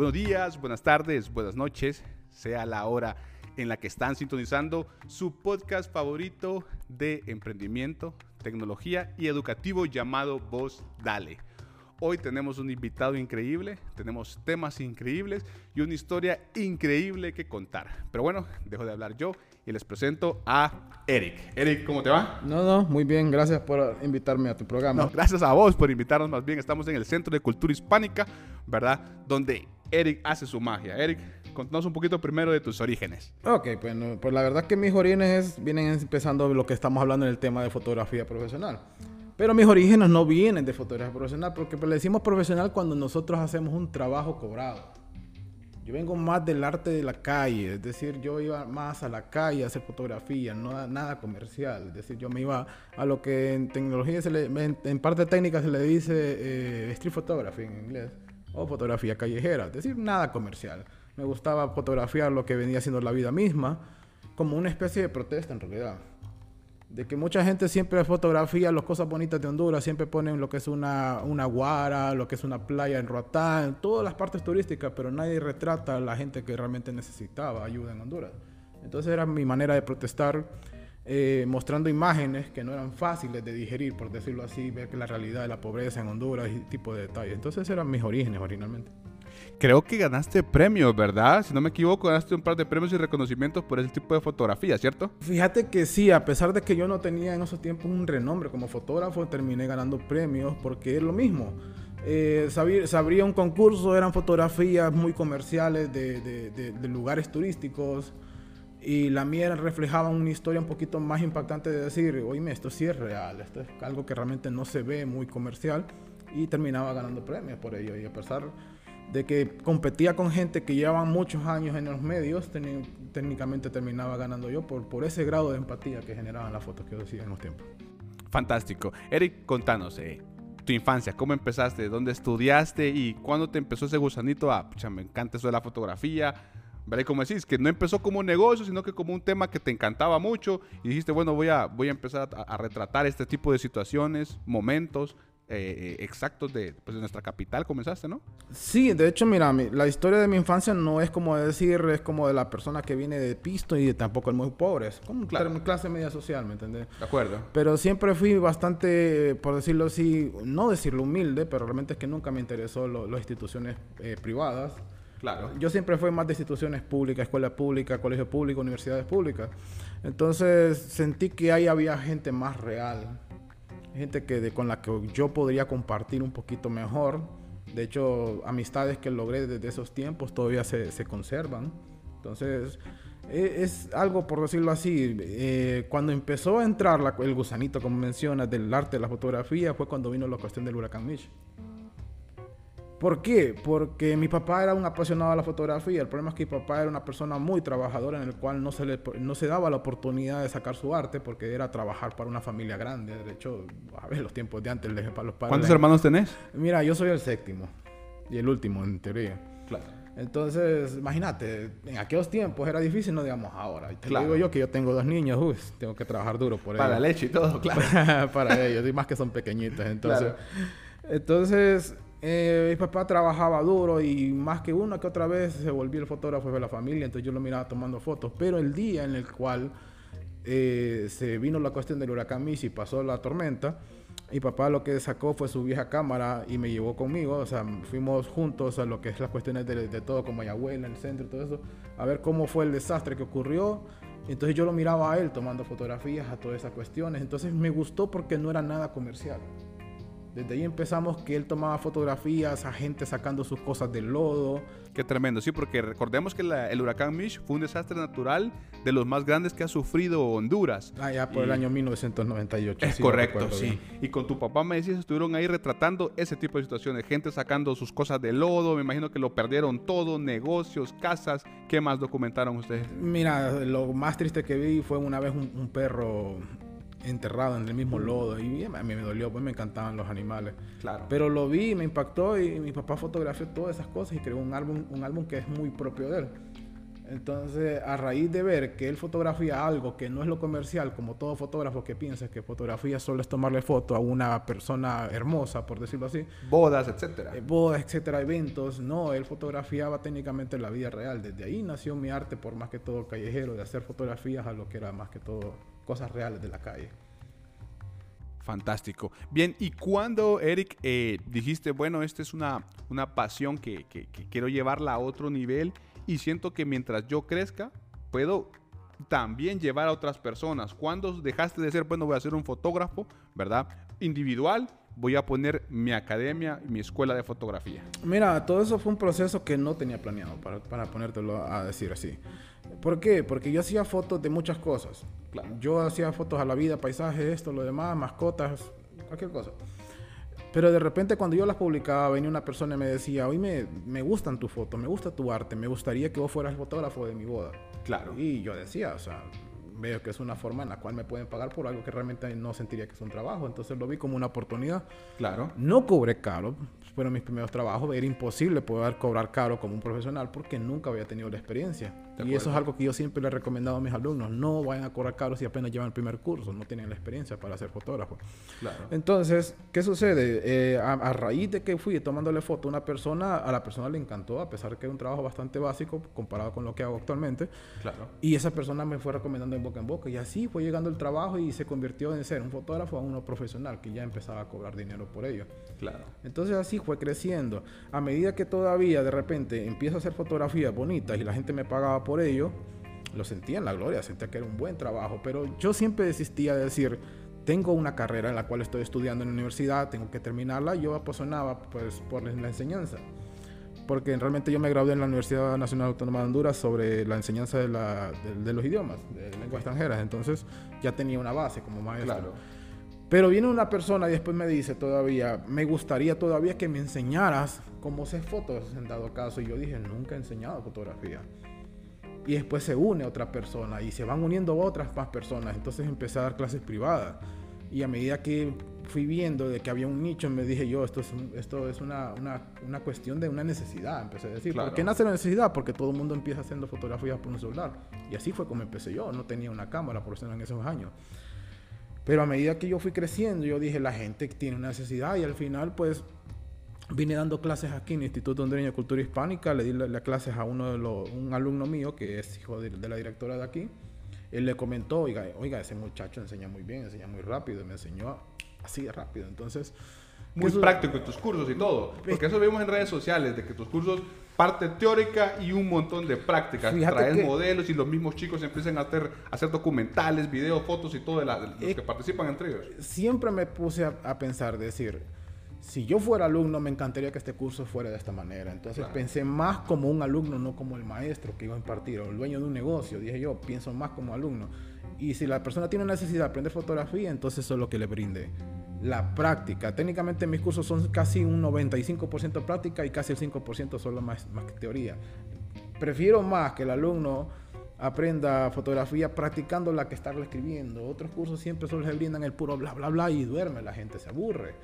Buenos días, buenas tardes, buenas noches, sea la hora en la que están sintonizando su podcast favorito de emprendimiento, tecnología y educativo llamado Voz Dale. Hoy tenemos un invitado increíble, tenemos temas increíbles y una historia increíble que contar. Pero bueno, dejo de hablar yo y les presento a Eric. Eric, ¿cómo te va? No, no, muy bien, gracias por invitarme a tu programa. No, gracias a vos por invitarnos más bien. Estamos en el Centro de Cultura Hispánica, ¿verdad? Donde Eric hace su magia. Eric, contanos un poquito primero de tus orígenes. Ok, pues, pues la verdad que mis orígenes vienen empezando lo que estamos hablando en el tema de fotografía profesional. Pero mis orígenes no vienen de fotografía profesional, porque le decimos profesional cuando nosotros hacemos un trabajo cobrado. Yo vengo más del arte de la calle, es decir, yo iba más a la calle a hacer fotografía, no nada comercial. Es decir, yo me iba a lo que en tecnología, se le, en, parte técnica se le dice eh, street photography en inglés, o fotografía callejera, es decir, nada comercial. Me gustaba fotografiar lo que venía siendo la vida misma, como una especie de protesta en realidad de que mucha gente siempre fotografía las cosas bonitas de Honduras, siempre ponen lo que es una, una guara, lo que es una playa en Roatán, todas las partes turísticas, pero nadie retrata a la gente que realmente necesitaba ayuda en Honduras. Entonces era mi manera de protestar, eh, mostrando imágenes que no eran fáciles de digerir, por decirlo así, ver que la realidad de la pobreza en Honduras y tipo de detalles. Entonces eran mis orígenes originalmente. Creo que ganaste premios, ¿verdad? Si no me equivoco, ganaste un par de premios y reconocimientos por ese tipo de fotografía, ¿cierto? Fíjate que sí, a pesar de que yo no tenía en esos tiempos un renombre como fotógrafo, terminé ganando premios porque es lo mismo. Eh, sabría un concurso, eran fotografías muy comerciales de, lugares turísticos y la mía reflejaba una historia un poquito más impactante de decir, oíme, esto sí es real, esto es algo que realmente no se ve muy comercial y terminaba ganando premios por ello y a pesar de que competía con gente que llevaban muchos años en los medios, técnicamente terminaba ganando yo por, por ese grado de empatía que generaban las fotos que yo hacía en los tiempos. Fantástico. Eric, contanos, eh, tu infancia, ¿cómo empezaste? ¿Dónde estudiaste? ¿Y cuándo te empezó ese gusanito a, pucha, me encanta eso de la fotografía? ¿Vale? Como decís, que no empezó como un negocio, sino que como un tema que te encantaba mucho y dijiste, bueno, voy a, voy a empezar a retratar este tipo de situaciones, momentos. Eh, eh, exactos de, pues, de, nuestra capital comenzaste, ¿no? Sí, de hecho, mira, la historia de mi infancia no es como decir, es como de la persona que viene de pisto y tampoco es muy pobre, es como claro. clase media social, ¿me entiendes? De acuerdo. Pero siempre fui bastante, por decirlo así, no decirlo humilde, pero realmente es que nunca me interesó las instituciones eh, privadas. Claro. Yo siempre fui más de instituciones públicas, escuela pública, colegio público, universidades públicas. Entonces sentí que ahí había gente más real gente que con la que yo podría compartir un poquito mejor. De hecho, amistades que logré desde esos tiempos todavía se, se conservan. Entonces, e, es, algo, por decirlo así, eh, cuando empezó a entrar el gusanito, como mencionas, del arte de la fotografía, fue cuando vino la cuestión del huracán Mitch. ¿Por qué? Porque mi papá era un apasionado de la fotografía. El problema es que mi papá era una persona muy trabajadora en el cual no se, le, no se daba la oportunidad de sacar su arte porque era trabajar para una familia grande. De hecho, a ver, los tiempos de antes, para los padres. ¿Cuántos hermanos tenés? Mira, yo soy el séptimo y el último, en teoría. Claro. Entonces, imagínate, en aquellos tiempos era difícil, no digamos ahora. Te digo yo que yo tengo dos niños, uy, tengo que trabajar duro por ellos. Para la leche y todo, claro. para ellos, y más que son pequeñitos. Entonces, entonces eh, mi papá trabajaba duro y más que una que otra vez se volvió el fotógrafo de la familia, entonces yo lo miraba tomando fotos. Pero el día en el cual eh, se vino la cuestión del huracán Michi y pasó la tormenta, mi papá lo que sacó fue su vieja cámara y me llevó conmigo, o sea, fuimos juntos a lo que es las cuestiones de, todo, como abuela en el centro y todo eso, a ver cómo fue el desastre que ocurrió. Entonces yo lo miraba a él tomando fotografías a todas esas cuestiones. Entonces me gustó porque no era nada comercial. Desde ahí empezamos que él tomaba fotografías a gente sacando sus cosas del lodo. Qué tremendo, sí, porque recordemos que el huracán Mish fue un desastre natural de los más grandes que ha sufrido Honduras. Ah, ya por el año 1998. Es correcto, sí. Y con tu papá me decías, estuvieron ahí retratando ese tipo de situaciones, gente sacando sus cosas del lodo, me imagino que lo perdieron todo, negocios, casas. ¿Qué más documentaron ustedes? Mira, lo más triste que vi fue una vez un perro enterrado en el mismo lodo y a mí me dolió, pues me encantaban los animales. Claro. Pero lo vi, me impactó y mi papá fotografió todas esas cosas y creó un álbum, un álbum que es muy propio de él. Entonces, a raíz de ver que él fotografía algo que no es lo comercial, como todo fotógrafo que piensa que fotografía solo es tomarle foto a una persona hermosa, por decirlo así. Bodas, etcétera. Eh, bodas, etcétera, eventos. No, él fotografiaba técnicamente la vida real. Desde ahí nació mi arte, por más que todo callejero, de hacer fotografías a lo que era más que todo cosas reales de la calle. Fantástico. Bien, ¿y cuando, Eric, eh, dijiste, bueno, esta es una, una pasión que, que quiero llevarla a otro nivel? Y siento que mientras yo crezca, puedo también llevar a otras personas. Cuando dejaste de ser, bueno, voy a ser un fotógrafo, ¿verdad? Individual, voy a poner mi academia, mi escuela de fotografía. Mira, todo eso fue un proceso que no tenía planeado, para, para ponértelo a decir así. ¿Por qué? Porque yo hacía fotos de muchas cosas. Yo hacía fotos a la vida, paisajes, esto, lo demás, mascotas, cualquier cosa. Pero de repente cuando yo las publicaba, venía una persona y me decía, hoy me, me gustan tus fotos, me gusta tu arte, me gustaría que vos fueras el fotógrafo de mi boda. Claro. Y yo decía, o sea, veo que es una forma en la cual me pueden pagar por algo que realmente no sentiría que es un trabajo. Entonces lo vi como una oportunidad. Claro. No cobré caro, fueron mis primeros trabajos, era imposible poder cobrar caro como un profesional porque nunca había tenido la experiencia. Y eso es algo que yo siempre le he recomendado a mis alumnos, no vayan a cobrar caro si apenas llevan el primer curso, no tienen la experiencia para ser fotógrafo. Claro. Entonces, ¿qué sucede? Eh, a, raíz de que fui tomándole foto a una persona, a la persona le encantó, a pesar que es un trabajo bastante básico comparado con lo que hago actualmente. Claro. Y esa persona me fue recomendando en boca en boca y así fue llegando el trabajo y se convirtió en ser un fotógrafo a uno profesional que ya empezaba a cobrar dinero por ello. Claro. Entonces así fue creciendo. A medida que todavía de repente empiezo a hacer fotografías bonitas y la gente me pagaba por ello, lo sentía en la gloria, sentía que era un buen trabajo, pero yo siempre desistía de decir, tengo una carrera en la cual estoy estudiando en la universidad, tengo que terminarla, yo apasionaba pues por la enseñanza. Porque realmente yo me gradué en la Universidad Nacional Autónoma de Honduras sobre la enseñanza de, la, de, los idiomas, de lenguas extranjeras. Entonces ya tenía una base como maestro. Claro. Pero viene una persona y después me dice todavía, me gustaría todavía que me enseñaras cómo hacer fotos en dado caso. Y yo dije, nunca he enseñado fotografía. Y después se une otra persona y se van uniendo otras más personas. Entonces empecé a dar clases privadas. Y a medida que fui viendo de que había un nicho, me dije yo, esto es, esto es una, una, una, cuestión de una necesidad, empecé a decir. ¿Por qué nace la necesidad? Porque todo el mundo empieza haciendo fotografías por un celular. Y así fue como empecé yo, no tenía una cámara por eso en esos años. Pero a medida que yo fui creciendo, yo dije, la gente tiene una necesidad y al final pues vine dando clases aquí en el Instituto Hondureño de Cultura Hispánica, le di las clases a uno de los, un alumno mío que es hijo de, la directora de aquí. Él le comentó, oiga, oiga, ese muchacho enseña muy bien, enseña muy rápido, y me enseñó así de rápido. Entonces, muy práctico en tus cursos y todo. Porque eso vemos en redes sociales, de que tus cursos parte teórica y un montón de prácticas. Traes modelos y los mismos chicos empiezan a hacer, hacer documentales, videos, fotos y todo de, los eh, que participan entre ellos. Siempre me puse a, pensar, decir, si yo fuera alumno, me encantaría que este curso fuera de esta manera. Entonces pensé más como un alumno, no como el maestro que iba a impartir o el dueño de un negocio. Dije yo, pienso más como alumno. Y si la persona tiene necesidad de aprender fotografía, entonces eso es lo que le brinde la práctica. Técnicamente mis cursos son casi un 95% práctica y casi el 5% solo más, más que teoría. Prefiero más que el alumno aprenda fotografía practicando la que estarle escribiendo. Otros cursos siempre solo se brindan el puro bla, bla, bla y duerme, la gente se aburre.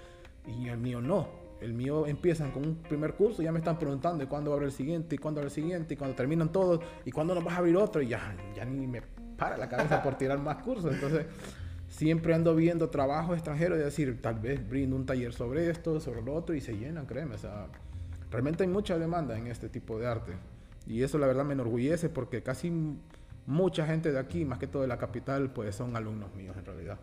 Y el mío no. El mío empiezan con un primer curso, y ya me están preguntando cuándo va a haber el siguiente, y cuándo va a haber el siguiente, y cuando terminan todos, y cuándo nos vas a abrir otro, y ya, ya ni me para la cabeza por tirar más cursos. Entonces, siempre ando viendo trabajo extranjero y decir, tal vez brindo un taller sobre esto, sobre lo otro y se llenan, créeme. O sea, realmente hay mucha demanda en este tipo de arte. Y eso la verdad me enorgullece porque casi mucha gente de aquí, más que todo de la capital, pues son alumnos míos en realidad.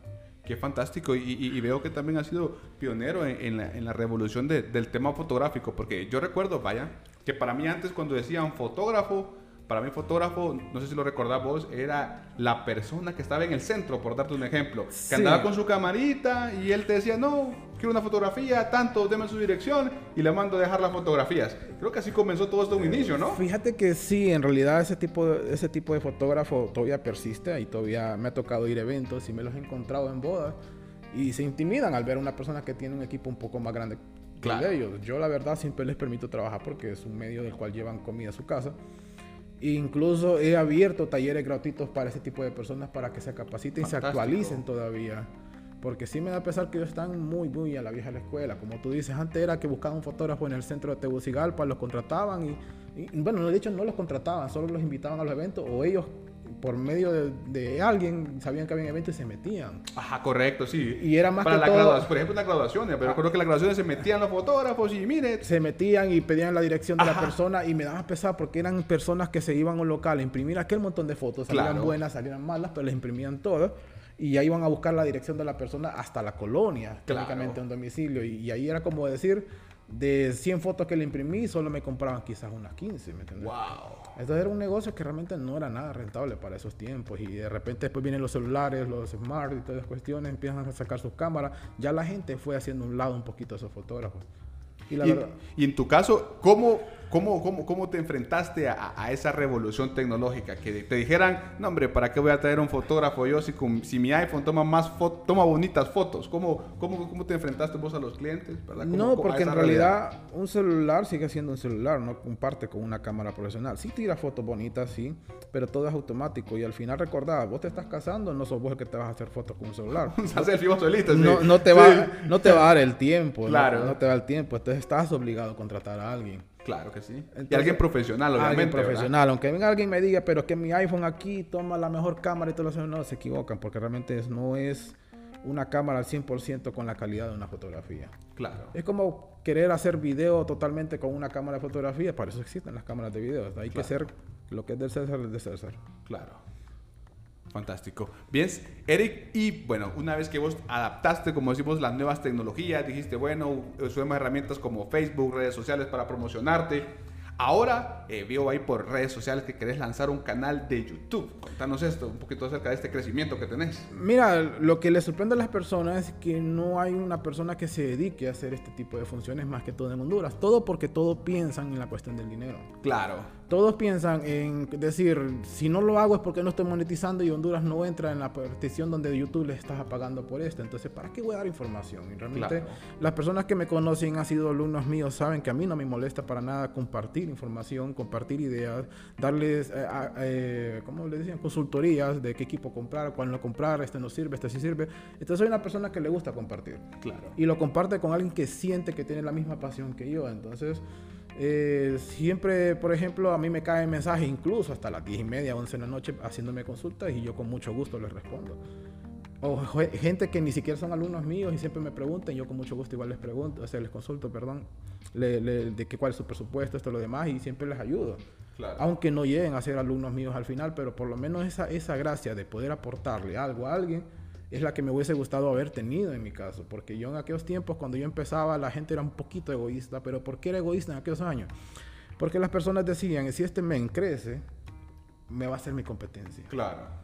Qué fantástico. Y, veo que también ha sido pionero en, la, revolución del tema fotográfico. Porque yo recuerdo, vaya, que para mí antes cuando decían fotógrafo, para mí fotógrafo, no sé si lo recordás vos, era la persona que estaba en el centro, por darte un ejemplo, que andaba con su camarita y él te decía, no, quiero una fotografía, tanto, deme su dirección y le mando a dejar las fotografías. Creo que así comenzó todo esto un inicio, ¿no? Fíjate que sí, en realidad ese tipo de, ese tipo de fotógrafo todavía persiste y todavía me ha tocado ir a eventos y me los he encontrado en bodas y se intimidan al ver a una persona que tiene un equipo un poco más grande que ellos. Yo la verdad siempre les permito trabajar porque es un medio del cual llevan comida a su casa Incluso he abierto talleres gratuitos para ese tipo de personas para que se capaciten y se actualicen todavía. Porque sí me da pesar que ellos están muy, muy a la vieja la escuela. Como tú dices, antes era que buscaban un fotógrafo en el centro de Tegucigalpa, los contrataban y Y, bueno, de hecho no los contrataban, solo los invitaban a los eventos o ellos por medio de, alguien sabían que había eventos y se metían. Ajá, correcto, sí. Y era más Para que la todo- graduación, por ejemplo, una graduación, pero recuerdo que en las graduaciones se metían los fotógrafos y mire, se metían y pedían la dirección de Ajá. la persona y me daba pesar porque eran personas que se iban a un local a imprimir aquel montón de fotos, salían Claro. buenas, salían malas, pero les imprimían todas y ya iban a buscar la dirección de la persona hasta la colonia, Claro. técnicamente un domicilio y, y ahí era como decir, de 100 fotos que le imprimí, solo me compraban quizás unas 15, ¿me entiendes? wow. Entonces era un negocio que realmente no era nada rentable para esos tiempos y de repente después vienen los celulares, los smart y todas las cuestiones, empiezan a sacar sus cámaras, ya la gente fue haciendo un lado un poquito a esos fotógrafos. Y la Y, verdad... y en tu caso, ¿cómo, cómo, cómo, cómo te enfrentaste a, a esa revolución tecnológica? Que te dijeran, no hombre, ¿para qué voy a traer un fotógrafo yo si, con- si mi iPhone toma más toma bonitas fotos? ¿Cómo, cómo, ¿Cómo te enfrentaste vos a los clientes? ¿verdad? ¿Cómo- No, porque en realidad un celular sigue siendo un celular, no comparte con una cámara profesional. Sí tira fotos bonitas, sí, pero todo es automático. Y al final recordad, vos te estás casando, no sos vos el que te vas a hacer fotos con un celular. Selfie vos solito, sí. No, no, te Sí. va, no te va a dar el tiempo, no- Claro. no, te va el tiempo. Entonces estás obligado a contratar a alguien. Claro que sí. y Entonces, alguien profesional, obviamente. Alguien ¿verdad? profesional. Aunque venga alguien y me diga, pero que mi iPhone aquí toma la mejor cámara y todo eso, no, se equivocan, porque realmente es- no es una cámara al 100% con la calidad de una fotografía. Claro. Es como querer hacer video totalmente con una cámara de fotografía, para eso existen las cámaras de video. Hay que Claro. ser lo que es del César, es de César. Claro. Fantástico. Bien, Eric, y bueno, una vez que vos adaptaste, como decimos, las nuevas tecnologías, dijiste, bueno, usemos herramientas como Facebook, redes sociales para promocionarte. Ahora eh, veo ahí por redes sociales que querés lanzar un canal de YouTube. Contanos esto, un poquito acerca de este crecimiento que tenés. Mira, lo que le sorprende a las personas es que no hay una persona que se dedique a hacer este tipo de funciones más que todo en Honduras. Todo porque todos piensan en la cuestión del dinero. Claro. Todos piensan en decir, si no lo hago es porque no estoy monetizando y Honduras no entra en la partición donde YouTube le estás pagando por esto. Entonces, ¿para qué voy a dar información? Y realmente Claro. las personas que me conocen han sido alumnos míos, saben que a mí no me molesta para nada compartir información, compartir ideas, darles, eh, eh, ¿cómo le decían? Consultorías de qué equipo comprar, cuál no comprar, este no sirve, este sí sirve. Entonces soy una persona que le gusta compartir Claro. y lo comparte con alguien que siente que tiene la misma pasión que yo. Entonces, eh, siempre, por ejemplo, a mí me caen mensajes, incluso hasta las 10 y media, 11 de la noche, haciéndome consultas y yo con mucho gusto les respondo. O gente que ni siquiera son alumnos míos y siempre me preguntan, yo con mucho gusto igual les pregunto, o sea, les consulto, perdón, le- le- de qué cuál es su presupuesto, esto, lo demás, y siempre les ayudo. Claro. Aunque no lleguen a ser alumnos míos al final, pero por lo menos esa, esa gracia de poder aportarle algo a alguien es la que me hubiese gustado haber tenido en mi caso. Porque yo en aquellos tiempos, cuando yo empezaba, la gente era un poquito egoísta. Pero ¿por qué era egoísta en aquellos años? Porque las personas decían, si este men crece, me va a ser mi competencia. Claro.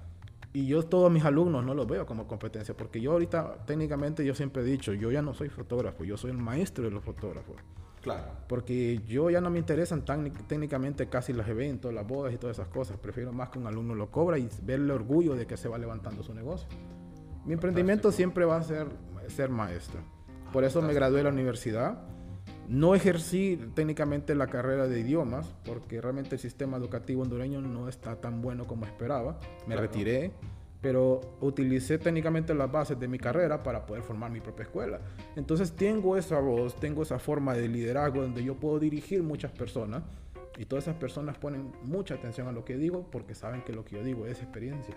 Y yo todos mis alumnos no los veo como competencia, porque yo ahorita técnicamente yo siempre he dicho, yo ya no soy fotógrafo, yo soy el maestro de los fotógrafos. Claro. Porque yo ya no me interesan tan, técnicamente casi los eventos, las bodas y todas esas cosas. Prefiero más que un alumno lo cobra y ver el orgullo de que se va levantando su negocio. Mi emprendimiento siempre va a ser ser maestro. Por eso me gradué de la universidad. No ejercí técnicamente la carrera de idiomas porque realmente el sistema educativo hondureño no está tan bueno como esperaba. Me Claro. retiré, pero utilicé técnicamente las bases de mi carrera para poder formar mi propia escuela. Entonces tengo esa voz, tengo esa forma de liderazgo donde yo puedo dirigir muchas personas y todas esas personas ponen mucha atención a lo que digo porque saben que lo que yo digo es experiencia.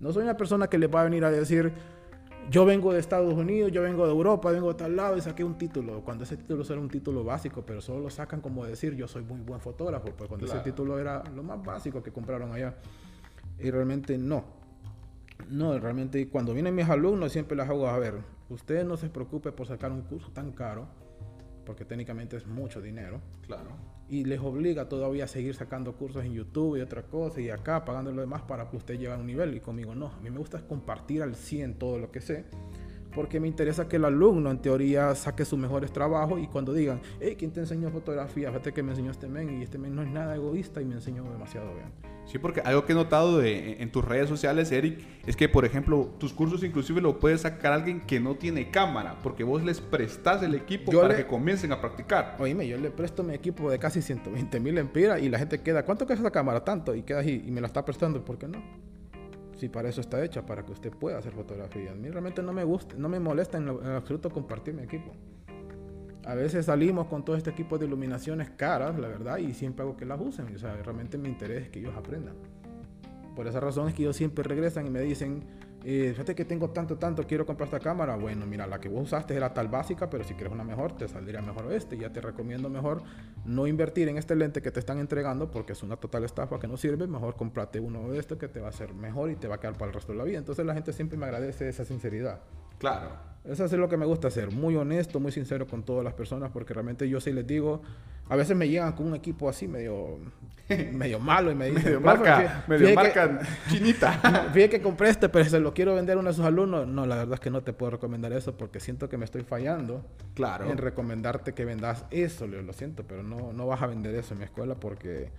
No soy una persona que les va a venir a decir, yo vengo de Estados Unidos, yo vengo de Europa, vengo de tal lado y saqué un título. Cuando ese título era un título básico, pero solo lo sacan como decir, yo soy muy buen fotógrafo, pues cuando Claro. ese título era lo más básico que compraron allá. Y realmente no. No, realmente cuando vienen mis alumnos siempre les hago, a ver, usted no se preocupe por sacar un curso tan caro, porque técnicamente es mucho dinero Claro. Y les obliga todavía a seguir sacando cursos en YouTube y otra cosa y acá pagando lo demás para que usted llegue a un nivel y conmigo no. A mí me gusta compartir al 100 todo lo que sé porque me interesa que el alumno en teoría saque sus mejores trabajos y cuando digan, hey, ¿quién te enseñó fotografía? Fíjate que me enseñó este men y este men no es nada egoísta y me enseñó demasiado bien. Sí, porque algo que he notado de- en tus redes sociales, Eric, es que, por ejemplo, tus cursos inclusive lo puede sacar alguien que no tiene cámara, porque vos les prestás el equipo Yo para le- que comiencen a practicar. Oíme, yo le presto mi equipo de casi 120 mil empiras y la gente queda, ¿cuánto cuesta esa cámara? Tanto, y queda ahí y me la está prestando, ¿por qué no? Si para eso está hecha, para que usted pueda hacer fotografías. A mí realmente no me gusta, no me molesta en, lo- en absoluto compartir mi equipo. A veces salimos con todo este equipo de iluminaciones caras, la verdad, y siempre hago que las usen. O sea, realmente mi interés es que ellos aprendan. Por esa razón es que ellos siempre regresan y me dicen, eh, fíjate que tengo tanto, tanto, quiero comprar esta cámara. Bueno, mira, la que vos usaste era tal básica, pero si quieres una mejor, te saldría mejor este. Ya te recomiendo mejor no invertir en este lente que te están entregando porque es una total estafa que no sirve. Mejor comprate uno de estos que te va a hacer mejor y te va a quedar para el resto de la vida. Entonces la gente siempre me agradece esa sinceridad. Claro. Eso es lo que me gusta hacer, muy honesto, muy sincero con todas las personas, porque realmente yo sí les digo, a veces me llegan con un equipo así medio, medio malo y me dicen, medio marca, medio marca chinita. Fíjate que compré este, pero se lo quiero vender a uno de sus alumnos. No, la verdad es que no te puedo recomendar eso porque siento que me estoy fallando claro. en recomendarte que vendas eso, lo siento, pero no, no vas a vender eso en mi escuela porque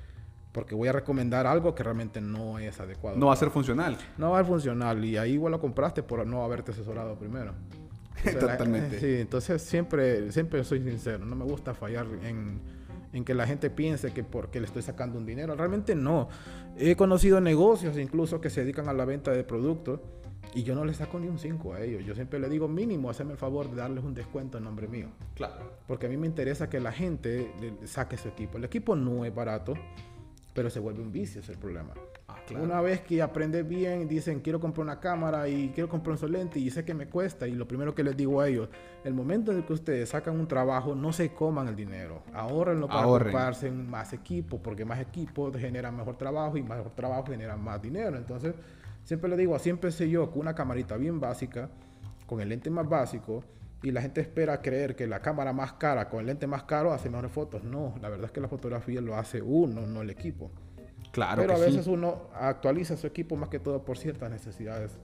porque voy a recomendar algo que realmente no es adecuado. No va a ser funcional. No va a ser funcional y ahí igual lo compraste por no haberte asesorado primero. Totalmente. sí, entonces siempre, siempre soy sincero, no me gusta fallar en, en, que la gente piense que porque le estoy sacando un dinero, realmente no. He conocido negocios incluso que se dedican a la venta de productos y yo no le saco ni un 5 a ellos. Yo siempre le digo mínimo, haceme el favor de darles un descuento en nombre mío. Claro. Porque a mí me interesa que la gente saque su equipo. El equipo no es barato pero se vuelve un vicio, es el problema. Ah, una vez que aprendes bien, dicen quiero comprar una cámara y quiero comprar un solente y sé que me cuesta y lo primero que les digo a ellos, el momento en que ustedes sacan un trabajo, no se coman el dinero, ahorrenlo para comprarse más equipo, porque más equipo genera mejor trabajo y mejor trabajo genera más dinero. Entonces, siempre les digo, así empecé yo con una camarita bien básica, con el lente más básico, y la gente espera creer que la cámara más cara con el lente más caro hace mejores fotos. No, la verdad es que la fotografía lo hace uno, no el equipo. Claro. Pero a veces uno actualiza su equipo más que todo por ciertas necesidades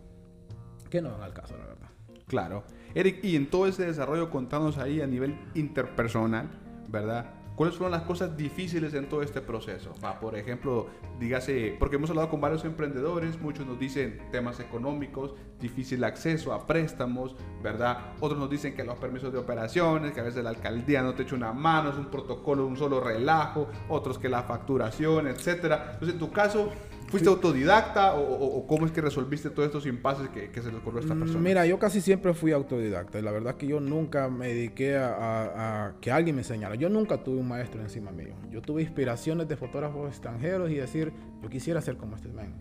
que no van al caso, la verdad. Claro. Eric, y en todo ese desarrollo, contanos ahí a nivel interpersonal, ¿verdad? ¿Cuáles fueron las cosas difíciles en todo este proceso? por ejemplo, dígase, porque hemos hablado con varios emprendedores, muchos nos dicen temas económicos, difícil acceso a préstamos, ¿verdad? Otros nos dicen que los permisos de operaciones, que a veces la alcaldía no te echa una mano, es un protocolo, un solo relajo, otros que la facturación, etcétera. Entonces, en tu caso, ¿Fuiste autodidacta o, cómo es que resolviste todos estos impases que, se le ocurrió a esta mm, persona? Mira, yo casi siempre fui autodidacta. La verdad es que yo nunca me dediqué a, que alguien me enseñara. Yo nunca tuve un maestro encima mío. Yo tuve inspiraciones de fotógrafos extranjeros y decir, yo quisiera ser como este man.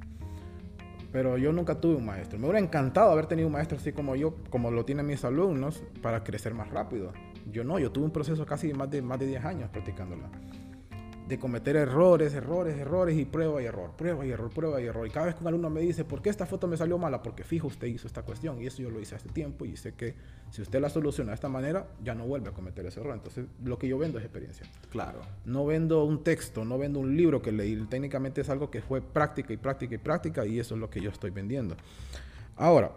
Pero yo nunca tuve un maestro. Me hubiera encantado haber tenido un maestro así como yo, como lo tienen mis alumnos, para crecer más rápido. Yo no, yo tuve un proceso casi más de, más de 10 años practicándola de cometer errores, errores, errores y prueba y error, prueba y error, prueba y error. Y cada vez que un alumno me dice, ¿por qué esta foto me salió mala? Porque fijo, usted hizo esta cuestión y eso yo lo hice hace tiempo y sé que si usted la soluciona de esta manera, ya no vuelve a cometer ese error. Entonces, lo que yo vendo es experiencia. Claro. No vendo un texto, no vendo un libro que leí. Técnicamente es algo que fue práctica y práctica y práctica y eso es lo que yo estoy vendiendo. Ahora,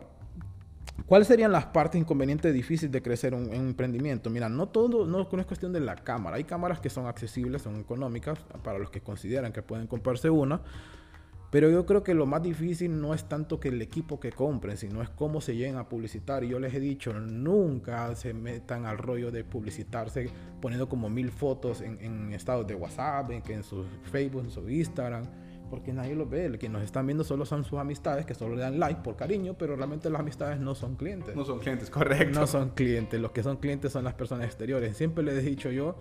¿Cuáles serían las partes inconvenientes difíciles de crecer un, un, emprendimiento? Mira, no todo no, es cuestión de la cámara. Hay cámaras que son accesibles, son económicas para los que consideran que pueden comprarse una. Pero yo creo que lo más difícil no es tanto que el equipo que compren, sino es cómo se lleguen a publicitar. Yo les he dicho, nunca se metan al rollo de publicitarse poniendo como mil fotos en, en estados de WhatsApp, en, en su Facebook, en su Instagram porque nadie lo ve. que nos están viendo solo son sus amistades que solo le dan like por cariño, pero realmente las amistades no son clientes. No son clientes, correcto. No son clientes. Los que son clientes son las personas exteriores. Siempre les he dicho yo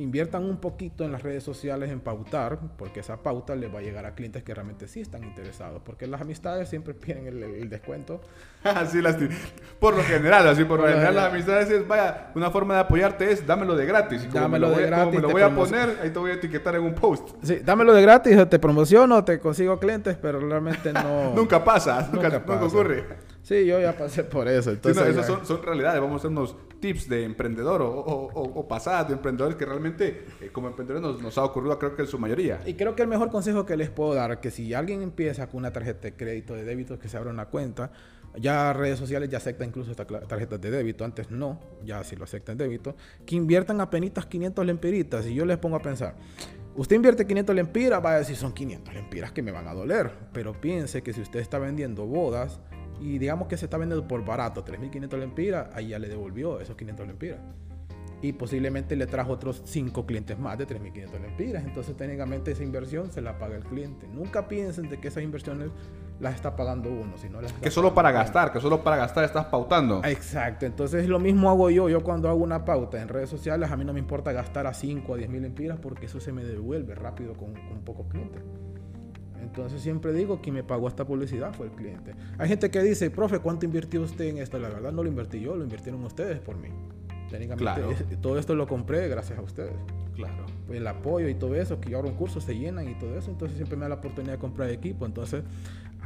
inviertan un poquito en las redes sociales en pautar, porque esa pauta les va a llegar a clientes que realmente sí están interesados, porque las amistades siempre piden el, descuento. así las, por lo general, así por lo general las amistades es, vaya, una forma de apoyarte es dámelo de gratis. Y dámelo de gratis. me lo voy a poner, ahí te voy a etiquetar en un post. Sí, dámelo de gratis, te promociono, te consigo clientes, pero realmente no... nunca pasa, nunca, nunca ocurre. Sí, yo ya pasé por eso. Entonces, esas son, son, realidades. Vamos a hacer unos tips de emprendedor o, o, pasadas de emprendedores que realmente eh, como emprendedores nos, ha ocurrido, creo que en su mayoría. Y creo que el mejor consejo que les puedo dar, que si alguien empieza con una tarjeta de crédito, de débito, que se abra una cuenta, ya redes sociales ya aceptan incluso estas tarjetas de débito, antes no, ya si lo aceptan débito, que inviertan apenas 500 lempiritas. Y yo les pongo a pensar, Usted invierte 500 lempiras, va a decir son 500 lempiras que me van a doler. Pero piense que si usted está vendiendo bodas, y digamos que se está vendiendo por barato, 3.500 lempiras, ahí ya le devolvió esos 500 lempiras. y posiblemente le trajo otros 5 clientes más de 3.500 lempiras. Entonces técnicamente esa inversión se la paga el cliente. Nunca piensen de que esas inversiones las está pagando uno, sino las Que solo para gastar, que solo para gastar estás pautando. Exacto, entonces lo mismo hago yo. Yo cuando hago una pauta en redes sociales, a mí no me importa gastar a 5 a 10 mil empiras porque eso se me devuelve rápido con, con pocos clientes. Entonces siempre digo que me pagó esta publicidad fue el cliente. Hay gente que dice, profe, ¿cuánto invirtió usted en esto? La verdad no lo invertí yo, lo invirtieron ustedes por mí. Técnicamente todo esto lo compré gracias a ustedes. Claro. El apoyo y todo eso, que yo abro un curso, se llenan y todo eso, entonces siempre me da la oportunidad de comprar equipo. Entonces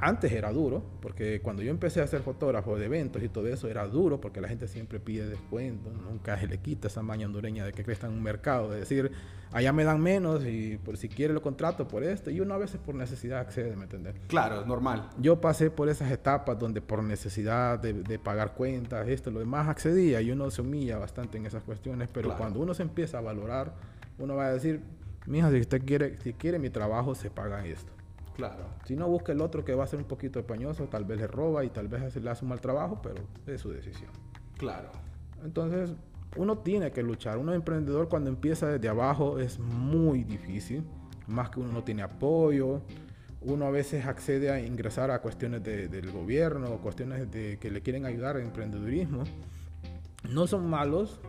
antes era duro, porque cuando yo empecé a ser fotógrafo de eventos y todo eso, era duro porque la gente siempre pide descuento, nunca se le quita esa maña hondureña de que crezca en un mercado, de decir, allá me dan menos y por si quiere lo contrato por esto, y uno a veces por necesidad accede, ¿me entiendes? Claro, es normal. Yo pasé por esas etapas donde por necesidad de, pagar cuentas, esto, lo demás accedía y uno se humilla bastante en esas cuestiones, pero cuando uno se empieza a valorar, uno va a decir, mija, si usted quiere, si quiere mi trabajo, se paga esto. Claro. Si no, busca el otro que va a ser un poquito españoso, tal vez le roba y tal vez le hace un mal trabajo, pero es su decisión. Claro. Entonces, uno tiene que luchar. Uno emprendedor cuando empieza desde abajo es muy difícil, más que uno no tiene apoyo. Uno a veces accede a ingresar a cuestiones del gobierno, cuestiones de que le quieren ayudar al emprendedurismo. No son malos,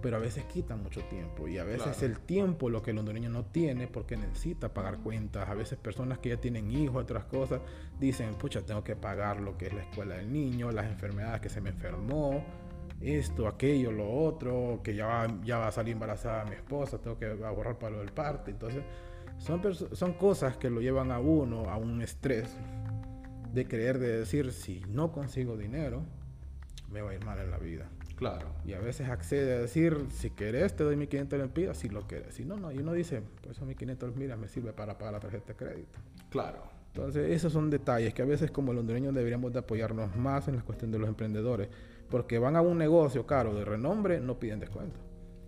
pero a veces quitan mucho tiempo y a veces el tiempo lo que el hondureño no tiene porque necesita pagar cuentas. A veces personas que ya tienen hijos, otras cosas, dicen, pucha, tengo que pagar lo que es la escuela del niño, las enfermedades que se me enfermó, esto, aquello, lo otro, que ya va, ya va a salir embarazada mi esposa, tengo que ahorrar para lo del parto. Entonces, son, son cosas que lo llevan a uno a un estrés de creer, de decir, si no consigo dinero, me va a ir mal en la vida. Claro. Y a veces accede a decir, si querés te doy 1500 lempiras, si lo quieres. Si no, no. Y uno dice, pues esos 1500 lempiras me sirve para pagar la tarjeta de crédito. Claro. Entonces, esos son detalles que a veces como hondureños deberíamos de apoyarnos más en la cuestión de los emprendedores. Porque van a un negocio caro de renombre, no piden descuento.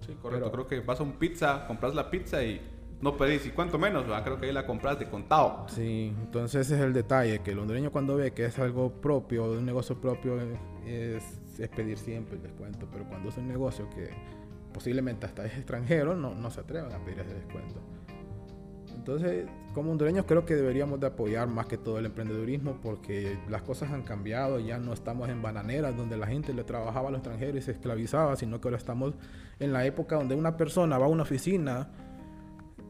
Sí, correcto. Creo que vas a un pizza, compras la pizza y no pedís. ¿Y cuánto menos? Creo que ahí la compraste contado. Sí, entonces ese es el detalle. Que el hondureño cuando ve que es algo propio, de un negocio propio, es pedir siempre el descuento, pero cuando es un negocio que posiblemente hasta es extranjero, no, no se atreven a pedir ese descuento. Entonces, como hondureños creo que deberíamos de apoyar más que todo el emprendedurismo porque las cosas han cambiado, ya no estamos en bananeras donde la gente le trabajaba a los extranjeros y se esclavizaba, sino que ahora estamos en la época donde una persona va a una oficina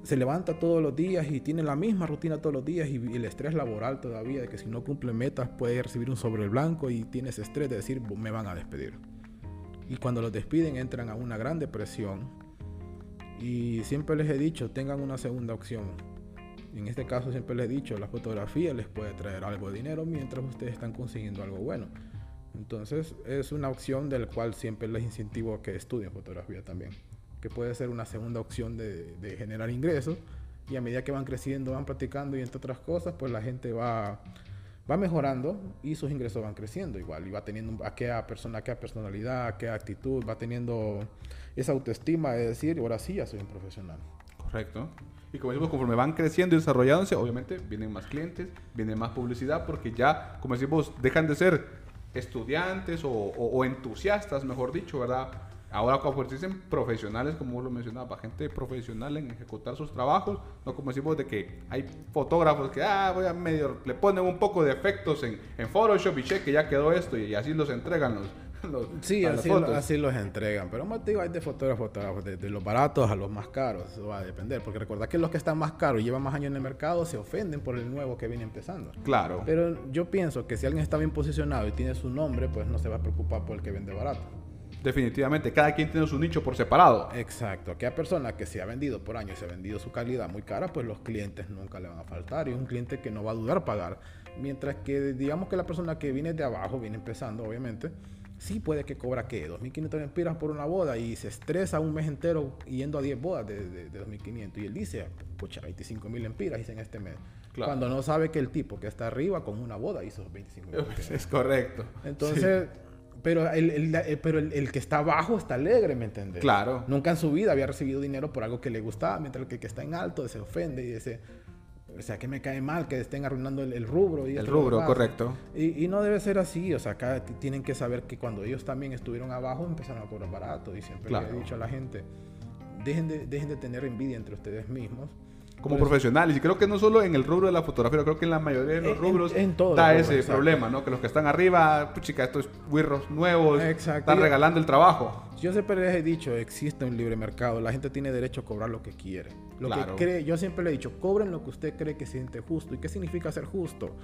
se levanta todos los días y tiene la misma rutina todos los días y, el estrés laboral todavía de que si no cumple metas puede recibir un sobre blanco y tiene ese estrés de decir me van a despedir. Y cuando los despiden entran a una gran depresión y siempre les he dicho tengan una segunda opción. En este caso siempre les he dicho la fotografía les puede traer algo de dinero mientras ustedes están consiguiendo algo bueno. Entonces es una opción del cual siempre les incentivo a que estudien fotografía también que puede ser una segunda opción de, generar ingresos. Y a medida que van creciendo, van practicando y entre otras cosas, pues la gente va, va mejorando y sus ingresos van creciendo igual. Y va teniendo aquella persona, aquella personalidad, aquella actitud, va teniendo esa autoestima de decir, ahora sí ya soy un profesional. Correcto. Y como decimos, conforme van creciendo y desarrollándose, obviamente vienen más clientes, viene más publicidad, porque ya, como decimos, dejan de ser estudiantes o, o entusiastas, mejor dicho, ¿verdad? Ahora dicen profesionales, como vos lo mencionabas, gente profesional en ejecutar sus trabajos, no como decimos de que hay fotógrafos que, ah, voy a medio, le ponen un poco de efectos en, en Photoshop y cheque, ya quedó esto y así los entregan los, sí, así, así, los entregan. Pero más digo, hay de fotógrafos, fotógrafos, de, los baratos a los más caros. Eso va a depender. Porque recordad que los que están más caros y llevan más años en el mercado se ofenden por el nuevo que viene empezando. Claro. Pero yo pienso que si alguien está bien posicionado y tiene su nombre, pues no se va a preocupar por el que vende barato. Definitivamente, cada quien tiene su nicho por separado. Exacto. Aquella persona que se ha vendido por años y se ha vendido su calidad muy cara, pues los clientes nunca le van a faltar y es un cliente que no va a dudar pagar. Mientras que digamos que la persona que viene de abajo, viene empezando obviamente, sí puede que cobra ¿qué? 2.500 lempiras por una boda y se estresa un mes entero yendo a 10 bodas de, de, 2.500 y él dice, pucha, 25.000 lempiras hice en este mes. Cuando no sabe que el tipo que está arriba con una boda hizo 25.000 Es correcto. Entonces... Pero, el, eh, pero el, que está abajo está alegre, ¿me entiendes? Claro. Nunca en su vida había recibido dinero por algo que le gustaba, mientras que el que está en alto se ofende y dice, o sea, que me cae mal que estén arruinando el, rubro. Y el rubro, correcto. Y, y, no debe ser así, o sea, acá tienen que saber que cuando ellos también estuvieron abajo empezaron a cobrar barato. Y siempre le he dicho a la gente, dejen de, dejen de tener envidia entre ustedes mismos como profesionales. Y creo que no solo en el rubro de la fotografía, creo que en la mayoría de los rubros en, da ese problema, ¿no? Que los que están arriba, puchica, estos wirros nuevos, están regalando el trabajo. Yo siempre les he dicho, existe un libre mercado, la gente tiene derecho a cobrar lo que quiere. Lo que cree, yo siempre le he dicho, cobren lo que usted cree que siente justo. ¿Y qué significa ser justo?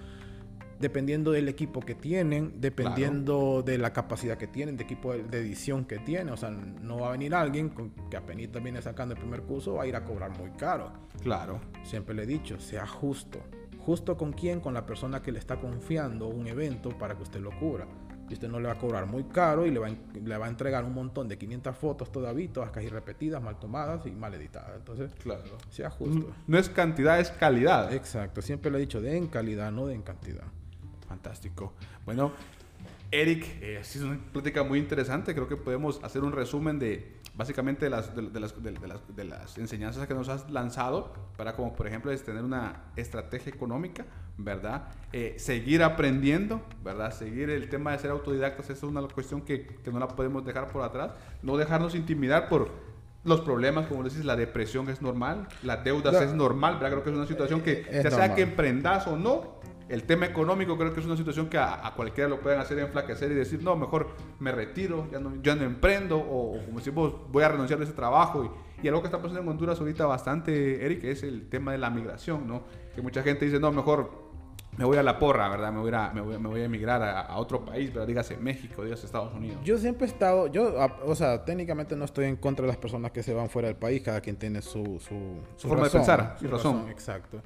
Dependiendo del equipo que tienen, dependiendo de la capacidad que tienen, de equipo de edición que tienen. O sea, no va a venir alguien que apenas viene sacando el primer curso, va a ir a cobrar muy caro. Claro. Siempre le he dicho, sea justo. ¿Justo con quién? Con la persona que le está confiando un evento para que usted lo cubra. Y usted no le va a cobrar muy caro y le va, a, le va a entregar un montón de 500 fotos todavía, todas casi repetidas, mal tomadas y mal editadas. Entonces, claro. sea justo. No es cantidad, es calidad. Exacto. Siempre le he dicho, den calidad, no den cantidad. Fantástico. Bueno, Eric, eh, es una plática muy interesante. Creo que podemos hacer un resumen de básicamente de las, de, las, de, las, enseñanzas que nos has lanzado para como por ejemplo es tener una estrategia económica, ¿verdad? Eh, seguir aprendiendo, ¿verdad? Seguir el tema de ser autodidactas, esa es una cuestión que, que, no la podemos dejar por atrás. No dejarnos intimidar por los problemas, como decís, la depresión es normal, las deudas es normal, ¿verdad? Creo que es una situación que, ya sea que emprendas o no, el tema económico creo que es una situación que a, cualquiera lo pueden hacer enflaquecer y decir, no, mejor me retiro, ya no, ya no emprendo, o, como decimos, voy a renunciar a ese trabajo. Y, y, algo que está pasando en Honduras ahorita bastante, Eric, es el tema de la migración, ¿no? Que mucha gente dice, no, mejor me voy a la porra, ¿verdad? Me voy a, me voy, a emigrar a, otro país, ¿verdad? Dígase México, dígase Estados Unidos. Yo siempre he estado, yo, o sea, técnicamente no estoy en contra de las personas que se van fuera del país, cada quien tiene su, su, forma de pensar, su, razón. Exacto.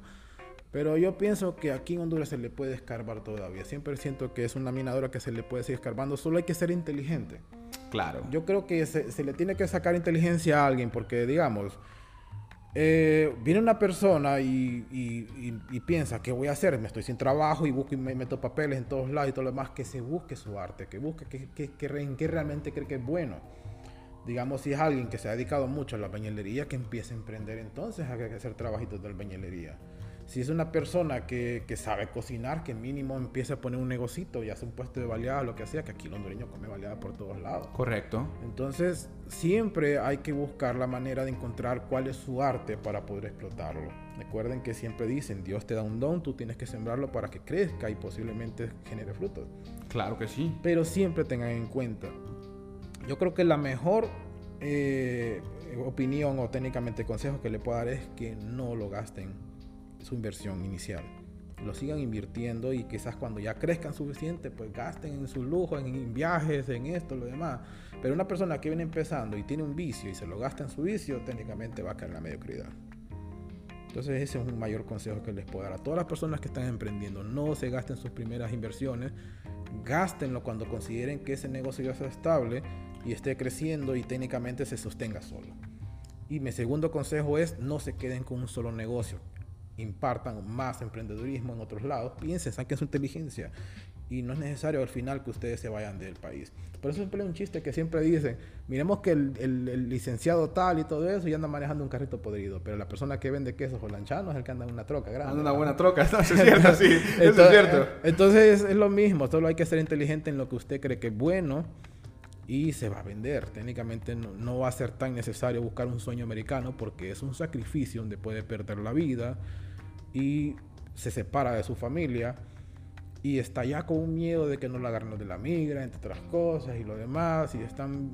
Pero yo pienso que aquí en Honduras se le puede escarbar todavía. Siempre siento que es una minadora que se le puede seguir escarbando. Solo hay que ser inteligente. Claro. Yo creo que se, le tiene que sacar inteligencia a alguien porque, digamos, eh, viene una persona y, piensa, ¿qué voy a hacer? Me estoy sin trabajo y busco y me meto papeles en todos lados y todo lo demás. Que se busque su arte, que busque que, que, en qué realmente cree que es bueno. Digamos, si es alguien que se ha dedicado mucho a la bañelería, que empiece a emprender entonces a hacer trabajitos de la bañelería. Si es una persona que, que, sabe cocinar, que mínimo empiece a poner un negocito y hace un puesto de baleada, lo que sea, que aquí el hondureño come baleada por todos lados. Correcto. Entonces, siempre hay que buscar la manera de encontrar cuál es su arte para poder explotarlo. Recuerden que siempre dicen, Dios te da un don, tú tienes que sembrarlo para que crezca y posiblemente genere frutos. Claro que sí. Pero siempre tengan en cuenta, yo creo que la mejor eh, opinión o técnicamente consejo que le puedo dar es que no lo gasten su inversión inicial. Lo sigan invirtiendo y quizás cuando ya crezcan suficiente, pues gasten en sus lujos, en, viajes, en esto, lo demás. Pero una persona que viene empezando y tiene un vicio y se lo gasta en su vicio, técnicamente va a caer en la mediocridad. Entonces ese es un mayor consejo que les puedo dar a todas las personas que están emprendiendo. No se gasten sus primeras inversiones, gástenlo cuando consideren que ese negocio ya sea estable y esté creciendo y técnicamente se sostenga solo. Y mi segundo consejo es no se queden con un solo negocio impartan más emprendedurismo en otros lados, piensen, saquen su inteligencia. Y no es necesario al final que ustedes se vayan del país. Por eso siempre hay un chiste que siempre dicen, miremos que el, licenciado tal y todo eso ya anda manejando un carrito podrido, pero la persona que vende quesos o lanchano es el que anda en una troca grande. Anda una buena troca, eso es cierto, sí, eso es cierto. Entonces es lo mismo, solo hay que ser inteligente en lo que usted cree que es bueno y se va a vender. Técnicamente no, no, va a ser tan necesario buscar un sueño americano porque es un sacrificio donde puede perder la vida y se separa de su familia y está ya con un miedo de que no la agarren de la migra, entre otras cosas y lo demás, y están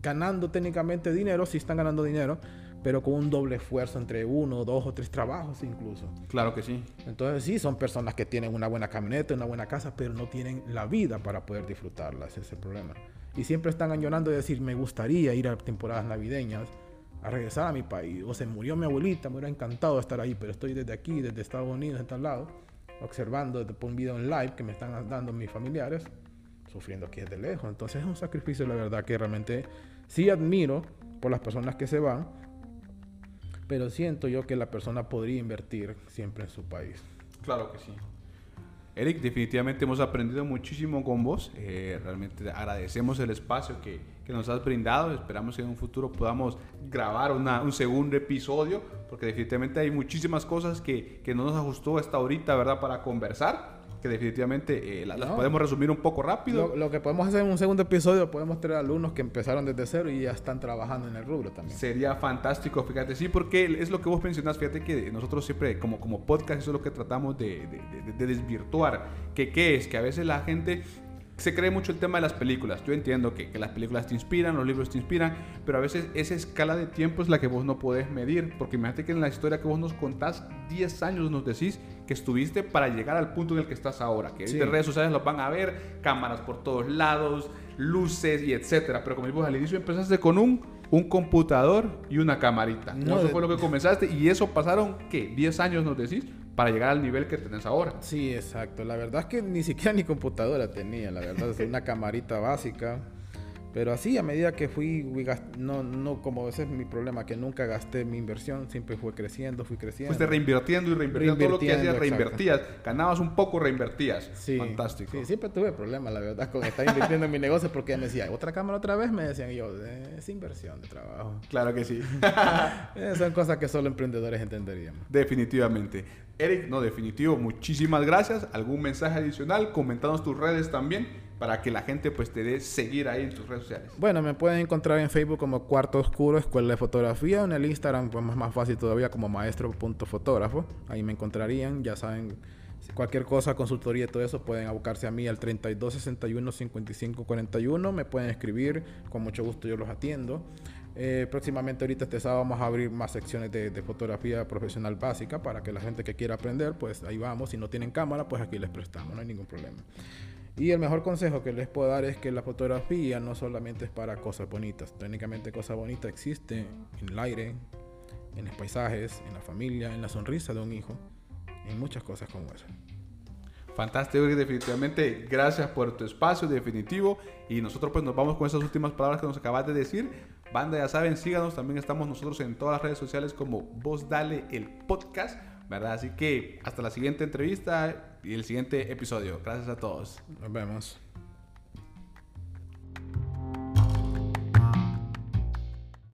ganando técnicamente dinero, sí están ganando dinero, pero con un doble esfuerzo entre uno, dos o tres trabajos incluso. Claro que sí. Entonces sí, son personas que tienen una buena camioneta, una buena casa, pero no tienen la vida para poder disfrutarla, ese es el problema. Y siempre están añorando de decir, me gustaría ir a temporadas navideñas, a regresar a mi país. O se murió mi abuelita, me hubiera encantado estar ahí, pero estoy desde aquí, desde Estados Unidos, de tal lado, observando desde un video en live que me están dando mis familiares, sufriendo aquí desde lejos. Entonces es un sacrificio, la verdad, que realmente sí admiro por las personas que se van, pero siento yo que la persona podría invertir siempre en su país. Claro que sí. Eric, definitivamente hemos aprendido muchísimo con vos. Eh, realmente agradecemos el espacio que, que nos has brindado. Esperamos que en un futuro podamos grabar una, un segundo episodio, porque definitivamente hay muchísimas cosas que, que no nos ajustó hasta ahorita, ¿verdad? Para conversar que definitivamente eh, las, No. podemos resumir un poco rápido. Lo, lo que podemos hacer en un segundo episodio, podemos traer alumnos que empezaron desde cero y ya están trabajando en el rubro también. Sería fantástico, fíjate, sí, porque es lo que vos mencionás, fíjate que nosotros siempre como, como podcast eso es lo que tratamos de, de- de- de desvirtuar, que qué es, que a veces la gente se cree mucho el tema de las películas, yo entiendo que, que las películas te inspiran, los libros te inspiran, pero a veces esa escala de tiempo es la que vos no podés medir, porque imagínate que en la historia que vos nos contás, 10 años nos decís que estuviste para llegar al punto en el que estás ahora, que Sí. ahorita redes sociales los van a ver, cámaras por todos lados, luces y etcétera, pero como dijimos al inicio empezaste con un un computador y una camarita. No, eso de- fue lo que comenzaste y eso pasaron, ¿qué? 10 años nos decís para llegar al nivel que tenés ahora. Sí, exacto. La verdad es que ni siquiera ni computadora tenía, la verdad, es una camarita básica. Pero así, a medida que fui, no, no, como ese es mi problema, que nunca gasté mi inversión, siempre fue creciendo, fui creciendo. Fuiste reinvirtiendo y reinvirtiendo todo lo que hacías, reinvertías. Ganabas un poco, reinvertías. Sí, Fantástico. Sí, siempre tuve problemas, la verdad, con estar invirtiendo en mi negocio porque me decía, ¿otra cámara otra vez? Me decían y yo, "Eh, es inversión de trabajo. Claro que sí. Eh, son cosas que solo emprendedores entenderían. Definitivamente. Eric, no, definitivo, muchísimas gracias. ¿Algún mensaje adicional? Comentanos tus redes también para que la gente pues te dé seguir ahí en tus redes sociales. Bueno, me pueden encontrar en Facebook como Cuarto Oscuro, Escuela de Fotografía, en el Instagram, pues más, más fácil todavía como maestro.fotógrafo. Ahí me encontrarían, ya saben, cualquier cosa, consultoría y todo eso, pueden abocarse a mí al 32 61 55 41. Me pueden escribir, con mucho gusto yo los atiendo. Eh, próximamente ahorita este sábado vamos a abrir más secciones de, de fotografía profesional básica para que la gente que quiera aprender, pues ahí vamos. Si no tienen cámara, pues aquí les prestamos, no hay ningún problema. Y el mejor consejo que les puedo dar es que la fotografía no solamente es para cosas bonitas. Técnicamente cosas bonitas existe en el aire, en los paisajes, en la familia, en la sonrisa de un hijo, en muchas cosas como eso. Fantástico, Eric, definitivamente. Gracias por tu espacio, definitivo. Y nosotros pues nos vamos con esas últimas palabras que nos acabas de decir. Banda, ya saben, síganos. También estamos nosotros en todas las redes sociales como Vos Dale el Podcast, ¿verdad? Así que hasta la siguiente entrevista y el siguiente episodio. Gracias a todos. Nos vemos.